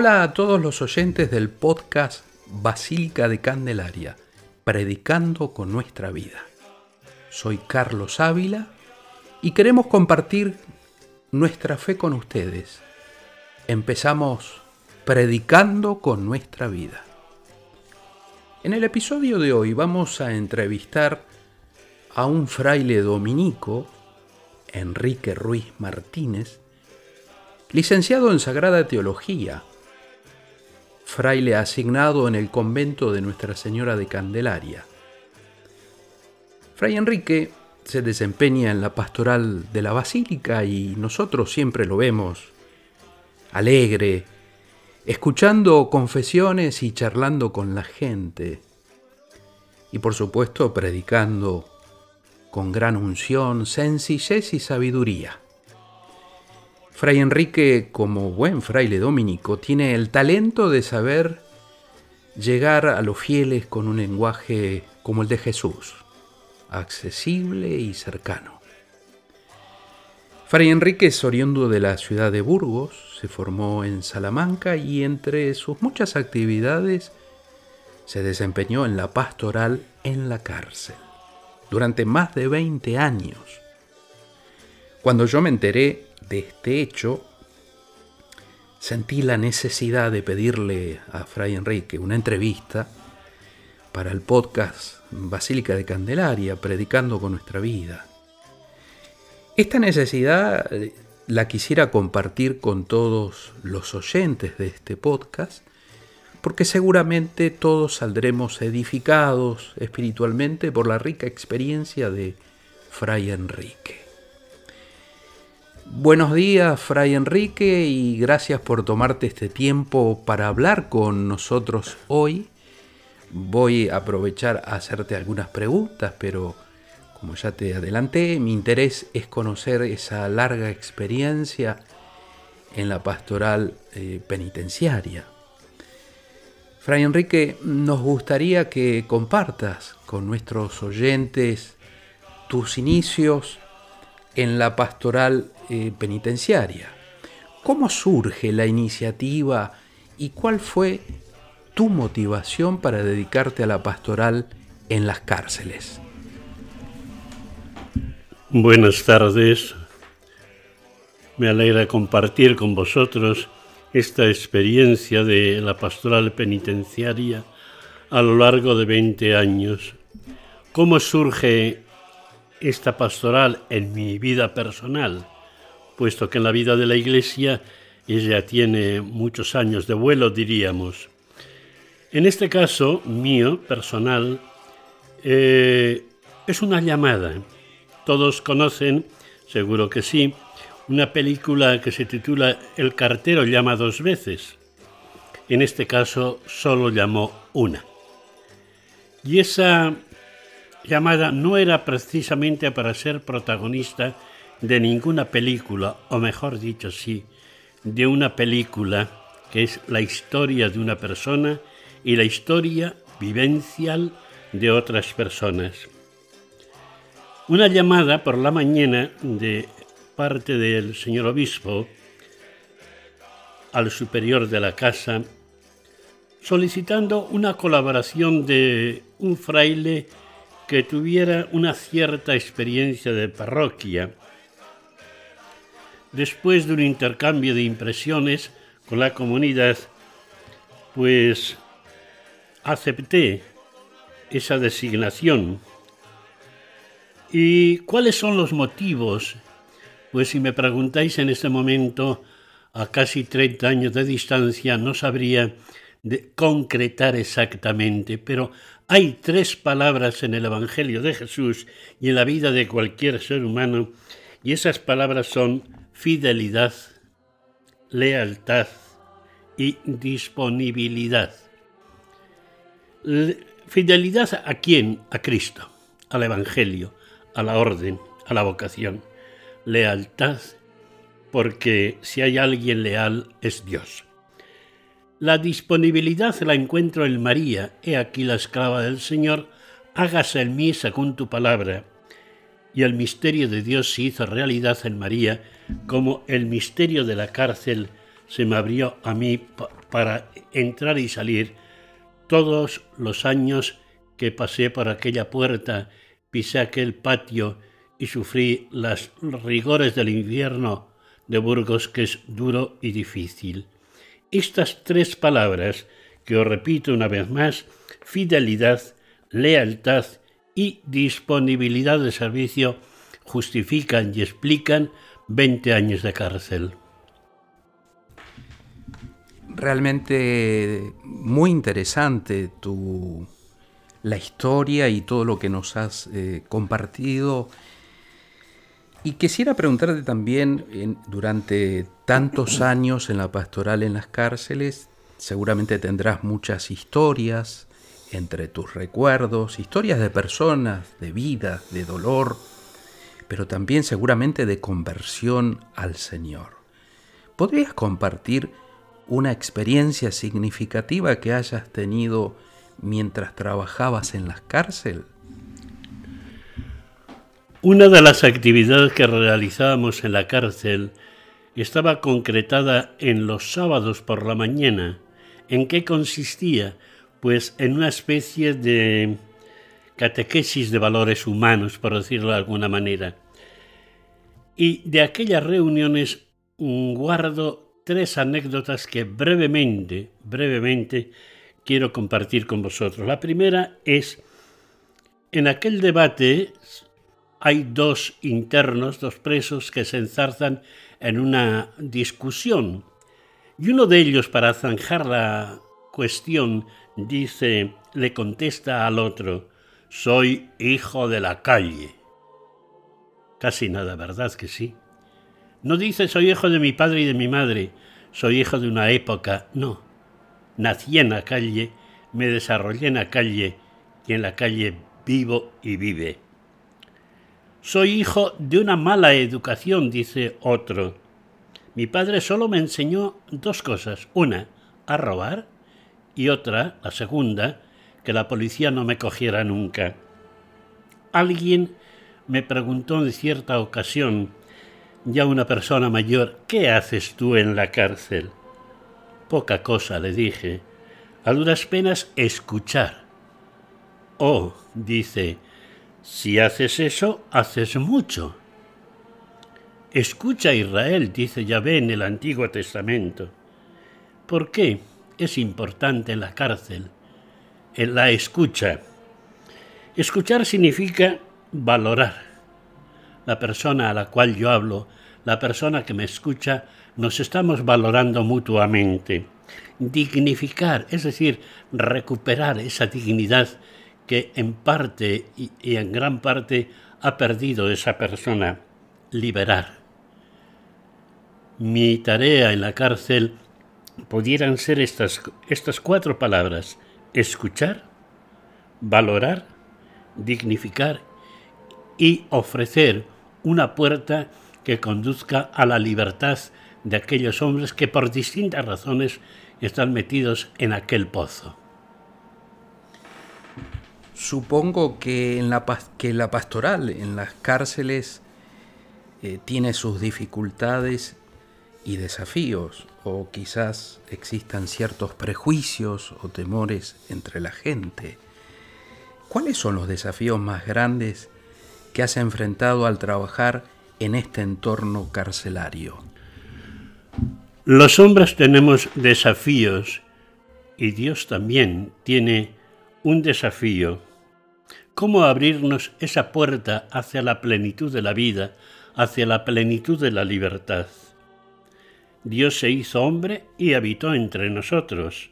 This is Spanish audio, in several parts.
Hola a todos los oyentes del podcast Basílica de Candelaria, predicando con nuestra vida. Soy Carlos Ávila y queremos compartir nuestra fe con ustedes. Empezamos predicando con nuestra vida. En el episodio de hoy vamos a entrevistar a un fraile dominico, Enrique Ruiz Martínez, licenciado en Sagrada Teología, fraile asignado en el convento de Nuestra Señora de Candelaria. Fray Enrique se desempeña en la pastoral de la basílica y nosotros siempre lo vemos alegre, escuchando confesiones y charlando con la gente. Y por supuesto predicando con gran unción, sencillez y sabiduría. Fray Enrique, como buen fraile dominico, tiene el talento de saber llegar a los fieles con un lenguaje como el de Jesús, accesible y cercano. Fray Enrique es oriundo de la ciudad de Burgos, se formó en Salamanca y entre sus muchas actividades se desempeñó en la pastoral en la cárcel durante más de 20 años. Cuando yo me enteré de este hecho, sentí la necesidad de pedirle a Fray Enrique una entrevista para el podcast Basílica de Candelaria, predicando con nuestra vida. Esta necesidad eh, la quisiera compartir con todos los oyentes de este podcast porque seguramente todos saldremos edificados espiritualmente por la rica experiencia de Fray Enrique. Buenos días, Fray Enrique, y gracias por tomarte este tiempo para hablar con nosotros hoy. Voy a aprovechar a hacerte algunas preguntas, pero como ya te adelanté, mi interés es conocer esa larga experiencia en la pastoral eh, penitenciaria. Fray Enrique, nos gustaría que compartas con nuestros oyentes tus inicios en la pastoral eh, penitenciaria. ¿Cómo surge la iniciativa y cuál fue tu motivación para dedicarte a la pastoral en las cárceles? Buenas tardes. Me alegra compartir con vosotros esta experiencia de la pastoral penitenciaria a lo largo de 20 años. ¿Cómo surge esta pastoral en mi vida personal? Puesto que en la vida de la Iglesia ella tiene muchos años de vuelo, diríamos. En este caso mío, personal, eh, es una llamada. Todos conocen, seguro que sí, una película que se titula El cartero llama dos veces. En este caso solo llamó una. Y esa llamada no era precisamente para ser protagonista de ninguna película, o mejor dicho, sí, de una película que es la historia de una persona y la historia vivencial de otras personas. Una llamada por la mañana de parte del señor obispo al superior de la casa solicitando una colaboración de un fraile que tuviera una cierta experiencia de parroquia. Después de un intercambio de impresiones con la comunidad, pues acepté esa designación. ¿Y cuáles son los motivos pues si me preguntáis en este momento, a casi 30 años de distancia, no sabría concretar exactamente, pero hay tres palabras en el Evangelio de Jesús y en la vida de cualquier ser humano, y esas palabras son fidelidad, lealtad y disponibilidad. Fidelidad a quién? A Cristo, al Evangelio, a la orden, a la vocación lealtad, porque si hay alguien leal es Dios. La disponibilidad la encuentro en María, he aquí la esclava del Señor, hágase en mí según tu palabra. Y el misterio de Dios se hizo realidad en María, como el misterio de la cárcel se me abrió a mí para entrar y salir todos los años que pasé por aquella puerta, pisé aquel patio y sufrí las rigores del invierno de Burgos, que es duro y difícil. Estas tres palabras, que os repito una vez más, fidelidad, lealtad y disponibilidad de servicio, justifican y explican 20 años de cárcel. Realmente muy interesante tu, la historia y todo lo que nos has eh, compartido. Y quisiera preguntarte también, durante tantos años en la pastoral en las cárceles, seguramente tendrás muchas historias entre tus recuerdos, historias de personas, de vida, de dolor, pero también seguramente de conversión al Señor. ¿Podrías compartir una experiencia significativa que hayas tenido mientras trabajabas en la cárcel? Una de las actividades que realizábamos en la cárcel estaba concretada en los sábados por la mañana. ¿En qué consistía? Pues en una especie de catequesis de valores humanos, por decirlo de alguna manera. Y de aquellas reuniones guardo tres anécdotas que brevemente, brevemente quiero compartir con vosotros. La primera es, en aquel debate hay dos internos, dos presos que se enzarzan en una discusión. Y uno de ellos, para zanjar la cuestión, dice, le contesta al otro, soy hijo de la calle. Casi nada, ¿verdad que sí? No dice soy hijo de mi padre y de mi madre, soy hijo de una época, no. Nací en la calle, me desarrollé en la calle y en la calle vivo y vive. Soy hijo de una mala educación, dice otro. Mi padre solo me enseñó dos cosas. Una, a robar y otra, la segunda, que la policía no me cogiera nunca. Alguien me preguntó en cierta ocasión, ya una persona mayor, ¿qué haces tú en la cárcel? Poca cosa, le dije. A duras penas escuchar. Oh, dice, si haces eso, haces mucho. Escucha Israel, dice Yahvé en el Antiguo Testamento. ¿Por qué es importante la cárcel? En la escucha. Escuchar significa valorar. La persona a la cual yo hablo, la persona que me escucha, nos estamos valorando mutuamente. Dignificar, es decir, recuperar esa dignidad que en parte y, en gran parte ha perdido esa persona, liberar. Mi tarea en la cárcel pudieran ser estas, estas cuatro palabras, escuchar, valorar, dignificar y ofrecer una puerta que conduzca a la libertad de aquellos hombres que por distintas razones están metidos en aquel pozo. Supongo que, en la, que la pastoral en las cárceles eh, tiene sus dificultades y desafíos, o quizás existan ciertos prejuicios o temores entre la gente. ¿Cuáles son los desafíos más grandes que has enfrentado al trabajar en este entorno carcelario? Los hombres tenemos desafíos y Dios también tiene un desafío cómo abrirnos esa puerta hacia la plenitud de la vida, hacia la plenitud de la libertad. Dios se hizo hombre y habitó entre nosotros.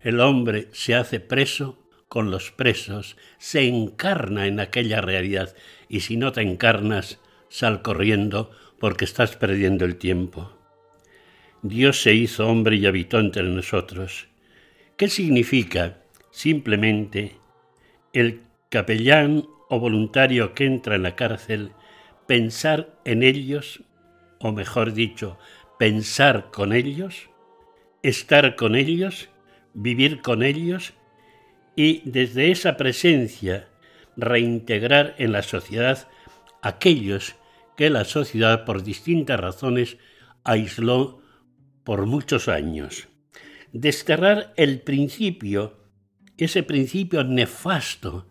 El hombre se hace preso con los presos, se encarna en aquella realidad y si no te encarnas, sal corriendo porque estás perdiendo el tiempo. Dios se hizo hombre y habitó entre nosotros. ¿Qué significa? Simplemente el capellán o voluntario que entra en la cárcel, pensar en ellos, o mejor dicho, pensar con ellos, estar con ellos, vivir con ellos y desde esa presencia reintegrar en la sociedad aquellos que la sociedad por distintas razones aisló por muchos años. desterrar el principio, ese principio nefasto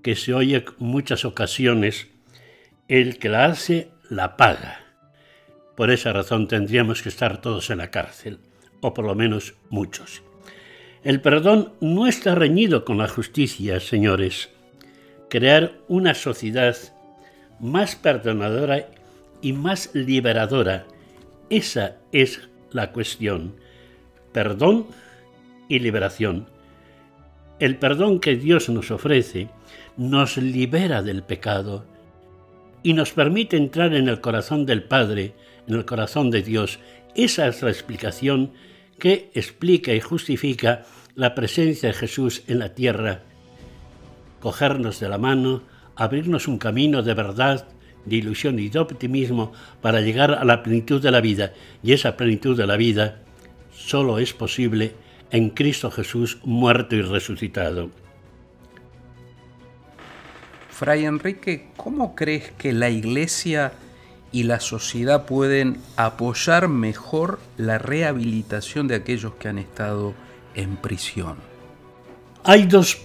que se oye en muchas ocasiones, el que la hace la paga. Por esa razón tendríamos que estar todos en la cárcel, o por lo menos muchos. El perdón no está reñido con la justicia, señores. Crear una sociedad más perdonadora y más liberadora, esa es la cuestión. Perdón y liberación. El perdón que Dios nos ofrece nos libera del pecado y nos permite entrar en el corazón del Padre, en el corazón de Dios. Esa es la explicación que explica y justifica la presencia de Jesús en la tierra. Cogernos de la mano, abrirnos un camino de verdad, de ilusión y de optimismo para llegar a la plenitud de la vida. Y esa plenitud de la vida solo es posible en Cristo Jesús muerto y resucitado. Fray Enrique, ¿cómo crees que la Iglesia y la sociedad pueden apoyar mejor la rehabilitación de aquellos que han estado en prisión? Hay dos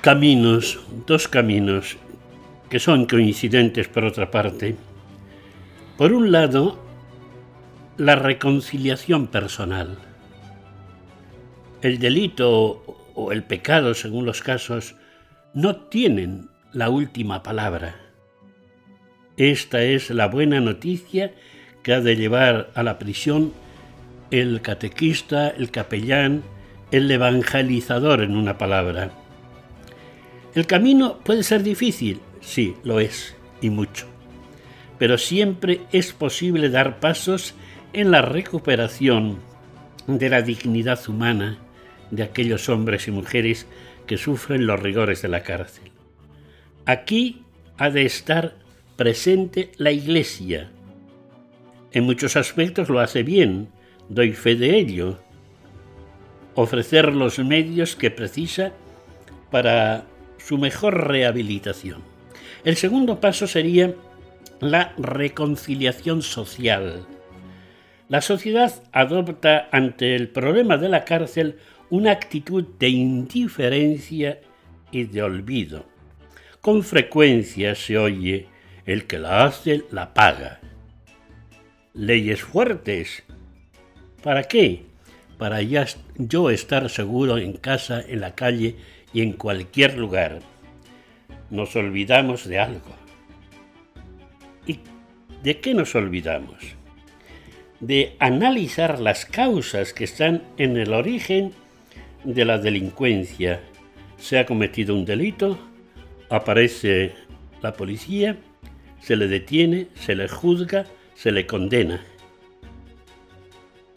caminos, dos caminos que son coincidentes por otra parte. Por un lado, la reconciliación personal. El delito o el pecado, según los casos, no tienen la última palabra. Esta es la buena noticia que ha de llevar a la prisión el catequista, el capellán, el evangelizador en una palabra. El camino puede ser difícil, sí, lo es, y mucho, pero siempre es posible dar pasos en la recuperación de la dignidad humana de aquellos hombres y mujeres que sufren los rigores de la cárcel. Aquí ha de estar presente la Iglesia. En muchos aspectos lo hace bien, doy fe de ello. Ofrecer los medios que precisa para su mejor rehabilitación. El segundo paso sería la reconciliación social. La sociedad adopta ante el problema de la cárcel una actitud de indiferencia y de olvido. Con frecuencia se oye, el que la hace la paga. Leyes fuertes. ¿Para qué? Para ya yo estar seguro en casa, en la calle y en cualquier lugar. Nos olvidamos de algo. ¿Y de qué nos olvidamos? De analizar las causas que están en el origen de la delincuencia. Se ha cometido un delito, aparece la policía, se le detiene, se le juzga, se le condena.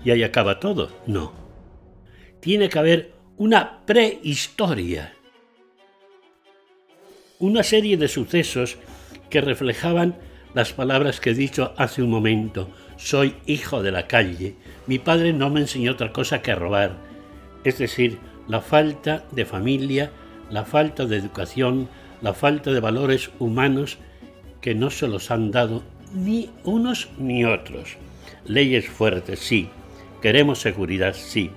¿Y ahí acaba todo? No. Tiene que haber una prehistoria. Una serie de sucesos que reflejaban las palabras que he dicho hace un momento. Soy hijo de la calle. Mi padre no me enseñó otra cosa que robar. Es decir, la falta de familia, la falta de educación, la falta de valores humanos que no se los han dado ni unos ni otros. Leyes fuertes, sí. Queremos seguridad, sí.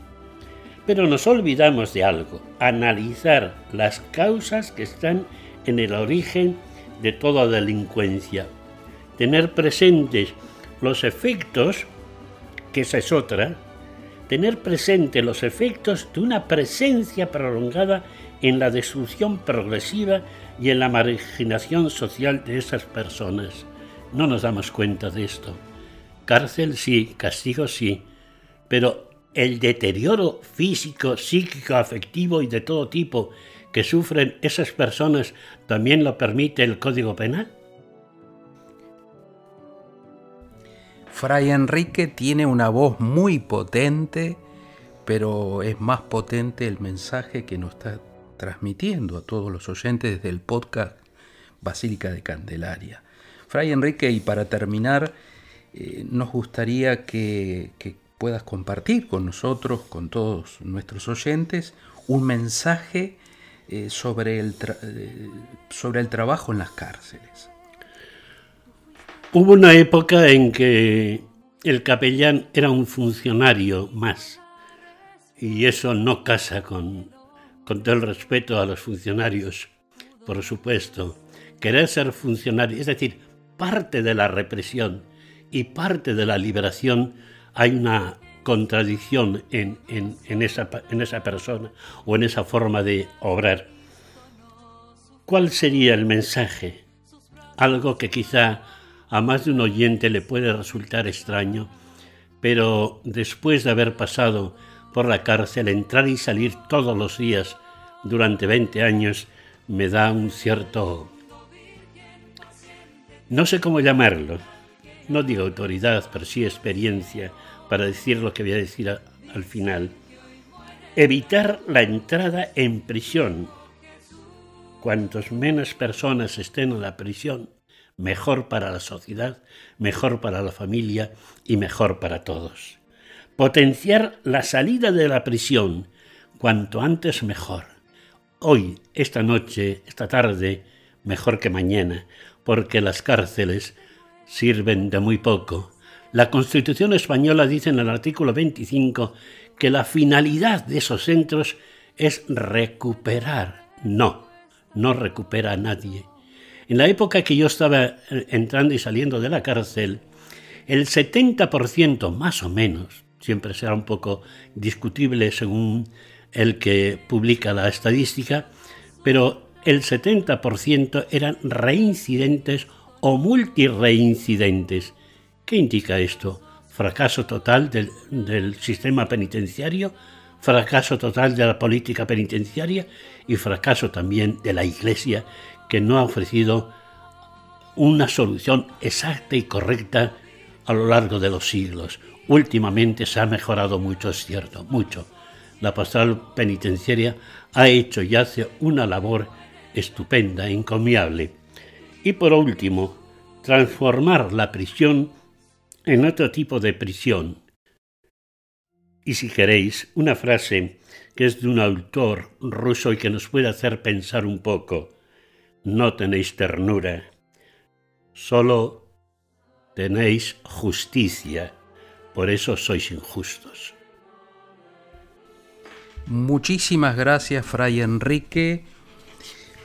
Pero nos olvidamos de algo, analizar las causas que están en el origen de toda delincuencia. Tener presentes los efectos, que esa es otra, tener presente los efectos de una presencia prolongada en la destrucción progresiva y en la marginación social de esas personas. No nos damos cuenta de esto. Cárcel sí, castigo sí, pero el deterioro físico, psíquico, afectivo y de todo tipo que sufren esas personas también lo permite el Código Penal. Fray Enrique tiene una voz muy potente, pero es más potente el mensaje que nos está transmitiendo a todos los oyentes desde el podcast Basílica de Candelaria. Fray Enrique, y para terminar, eh, nos gustaría que, puedas compartir con nosotros, con todos nuestros oyentes, un mensaje eh, sobre, el eh, sobre el trabajo en las cárceles. Hubo una época en que el capellán era un funcionario más y eso no casa con, con todo el respeto a los funcionarios, por supuesto. Querer ser funcionario, es decir, parte de la represión y parte de la liberación, hay una contradicción en, esa, esa persona o en esa forma de obrar. ¿Cuál sería el mensaje? Algo que quizá a más de un oyente le puede resultar extraño, pero después de haber pasado por la cárcel, entrar y salir todos los días durante 20 años, me da un cierto... No sé cómo llamarlo, no digo autoridad, pero sí experiencia, para decir lo que voy a decir al final. Evitar la entrada en prisión. Cuantos menos personas estén en la prisión, mejor para la sociedad, mejor para la familia y mejor para todos. Potenciar la salida de la prisión, cuanto antes mejor. Hoy, esta noche, esta tarde, mejor que mañana, porque las cárceles sirven de muy poco la Constitución española dice en el artículo 25 que la finalidad de esos centros es recuperar. No, no recupera a nadie. En la época que yo estaba eh, entrando y saliendo de la cárcel, el 70% más o menos, siempre será un poco discutible según el que publica la estadística, pero el 70% eran reincidentes o multireincidentes. ¿Qué indica esto? Fracaso total del, sistema penitenciario, fracaso total de la política penitenciaria y fracaso también de la Iglesia que no ha ofrecido una solución exacta y correcta a lo largo de los siglos. Últimamente se ha mejorado mucho, es cierto, mucho. La pastoral penitenciaria ha hecho y hace una labor estupenda, encomiable. Y por último, transformar la prisión en otro tipo de prisión. Y si queréis, una frase que es de un autor ruso y que nos puede hacer pensar un poco. No tenéis ternura, solo tenéis justicia, por eso sois injustos. Muchísimas gracias, Fray Enrique,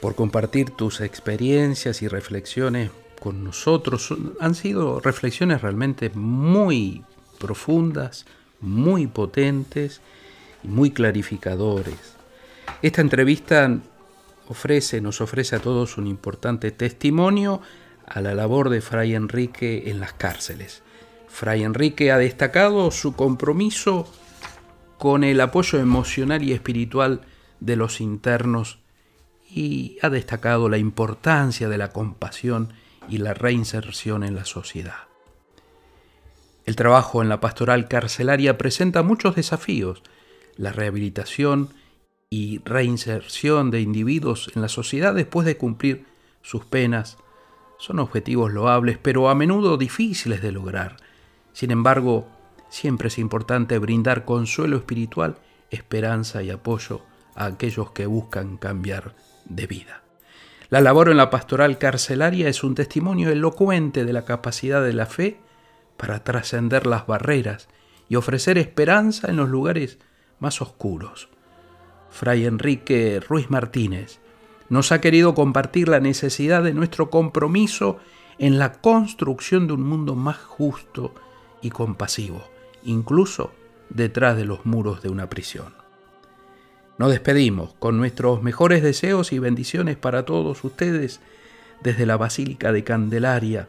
por compartir tus experiencias y reflexiones con nosotros. Han sido reflexiones realmente muy profundas, muy potentes y muy clarificadores. Esta entrevista ofrece, nos ofrece a todos un importante testimonio a la labor de Fray Enrique en las cárceles. Fray Enrique ha destacado su compromiso con el apoyo emocional y espiritual de los internos y ha destacado la importancia de la compasión y la reinserción en la sociedad. El trabajo en la pastoral carcelaria presenta muchos desafíos. La rehabilitación y reinserción de individuos en la sociedad después de cumplir sus penas son objetivos loables, pero a menudo difíciles de lograr. Sin embargo, siempre es importante brindar consuelo espiritual, esperanza y apoyo a aquellos que buscan cambiar de vida. La labor en la pastoral carcelaria es un testimonio elocuente de la capacidad de la fe para trascender las barreras y ofrecer esperanza en los lugares más oscuros. Fray Enrique Ruiz Martínez nos ha querido compartir la necesidad de nuestro compromiso en la construcción de un mundo más justo y compasivo, incluso detrás de los muros de una prisión. Nos despedimos con nuestros mejores deseos y bendiciones para todos ustedes desde la Basílica de Candelaria.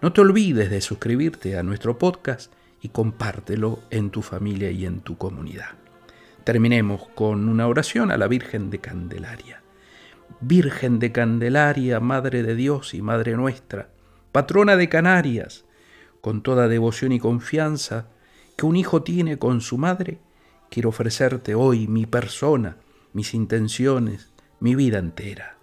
No te olvides de suscribirte a nuestro podcast y compártelo en tu familia y en tu comunidad. Terminemos con una oración a la Virgen de Candelaria. Virgen de Candelaria, Madre de Dios y Madre nuestra, patrona de Canarias, con toda devoción y confianza que un hijo tiene con su madre, quiero ofrecerte hoy mi persona, mis intenciones, mi vida entera.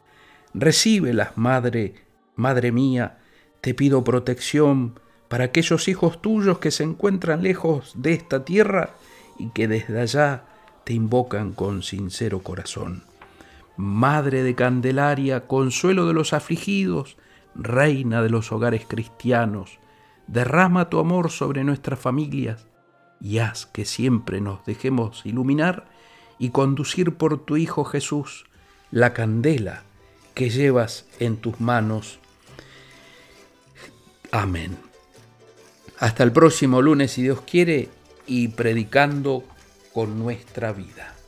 Recíbelas, Madre, Madre mía, te pido protección para aquellos hijos tuyos que se encuentran lejos de esta tierra y que desde allá te invocan con sincero corazón. Madre de Candelaria, consuelo de los afligidos, reina de los hogares cristianos, derrama tu amor sobre nuestras familias y haz que siempre nos dejemos iluminar y conducir por tu Hijo Jesús la candela que llevas en tus manos. Amén. Hasta el próximo lunes, si Dios quiere, y predicando con nuestra vida.